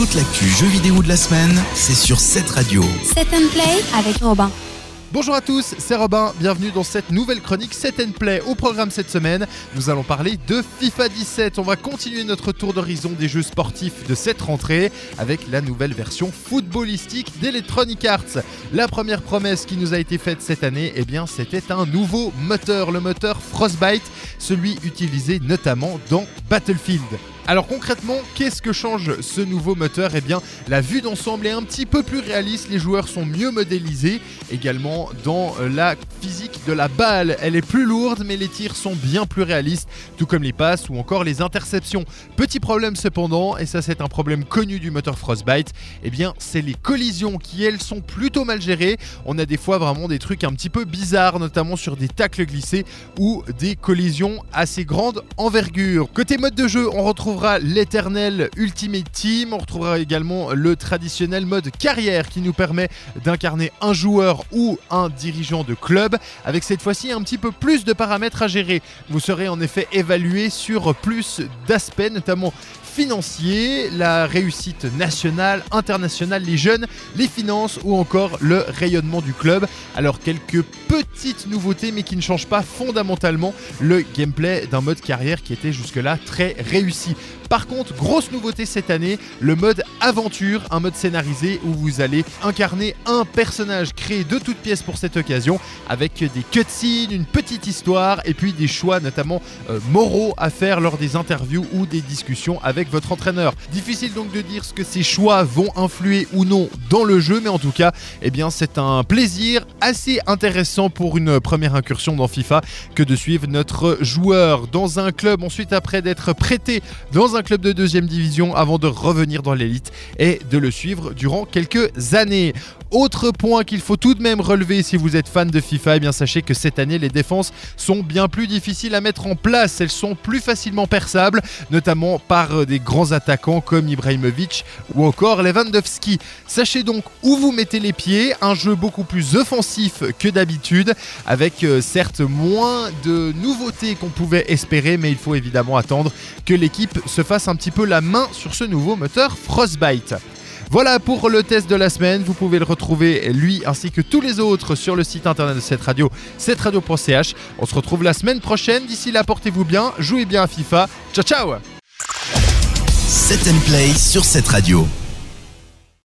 Toute l'actu jeux vidéo de la semaine, c'est sur cette radio. Set and Play avec Robin. Bonjour à tous, c'est Robin, bienvenue dans cette nouvelle chronique Set and Play. Au programme cette semaine, nous allons parler de FIFA 17. On va continuer notre tour d'horizon des jeux sportifs de cette rentrée avec la nouvelle version footballistique d'Electronic Arts. La première promesse qui nous a été faite cette année, eh bien, c'était un nouveau moteur, le moteur Frostbite, celui utilisé notamment dans Battlefield. Alors concrètement, qu'est-ce que change ce nouveau moteur? Eh bien, la vue d'ensemble est un petit peu plus réaliste, les joueurs sont mieux modélisés. Également, dans euh, la physique de la balle, elle est plus lourde, mais les tirs sont bien plus réalistes, tout comme les passes ou encore les interceptions. Petit problème cependant, et ça c'est un problème connu du moteur Frostbite, eh bien, c'est les collisions qui elles sont plutôt mal gérées. On a des fois vraiment des trucs un petit peu bizarres, notamment sur des tacles glissés ou des collisions assez grandes envergure. Côté mode de jeu, on retrouve l'éternel Ultimate Team. On retrouvera également le traditionnel mode carrière qui nous permet d'incarner un joueur ou un dirigeant de club avec cette fois-ci un petit peu plus de paramètres à gérer. Vous serez en effet évalué sur plus d'aspects, notamment financiers, la réussite nationale, internationale, les jeunes, les finances ou encore le rayonnement du club. Alors quelques petites nouveautés mais qui ne changent pas fondamentalement le gameplay d'un mode carrière qui était jusque-là très réussi. Par contre, grosse nouveauté cette année, le mode aventure, un mode scénarisé où vous allez incarner un personnage créé de toutes pièces pour cette occasion, avec des cutscenes, une petite histoire et puis des choix notamment euh, moraux à faire lors des interviews ou des discussions avec votre entraîneur. Difficile donc de dire ce que ces choix vont influer ou non dans le jeu, mais en tout cas, eh bien c'est un plaisir assez intéressant pour une première incursion dans FIFA que de suivre notre joueur dans un club ensuite après d'être prêté dans un club de deuxième division avant de revenir dans l'élite et de le suivre durant quelques années. Autre point qu'il faut tout de même relever si vous êtes fan de FIFA, eh bien sachez que cette année les défenses sont bien plus difficiles à mettre en place, elles sont plus facilement perçables, notamment par euh, des grands attaquants comme Ibrahimovic ou encore Lewandowski. Sachez donc où vous mettez les pieds, un jeu beaucoup plus offensif que d'habitude, avec euh, certes moins de nouveautés qu'on pouvait espérer, mais il faut évidemment attendre que l'équipe se fasse un petit peu la main sur ce nouveau moteur Frostbite. Voilà pour le test de la semaine. Vous pouvez le retrouver, lui ainsi que tous les autres, sur le site internet de cette radio, cetteradio.ch. On se retrouve la semaine prochaine. D'ici là, portez-vous bien, jouez bien à FIFA. Ciao, ciao 7 Play sur cette radio.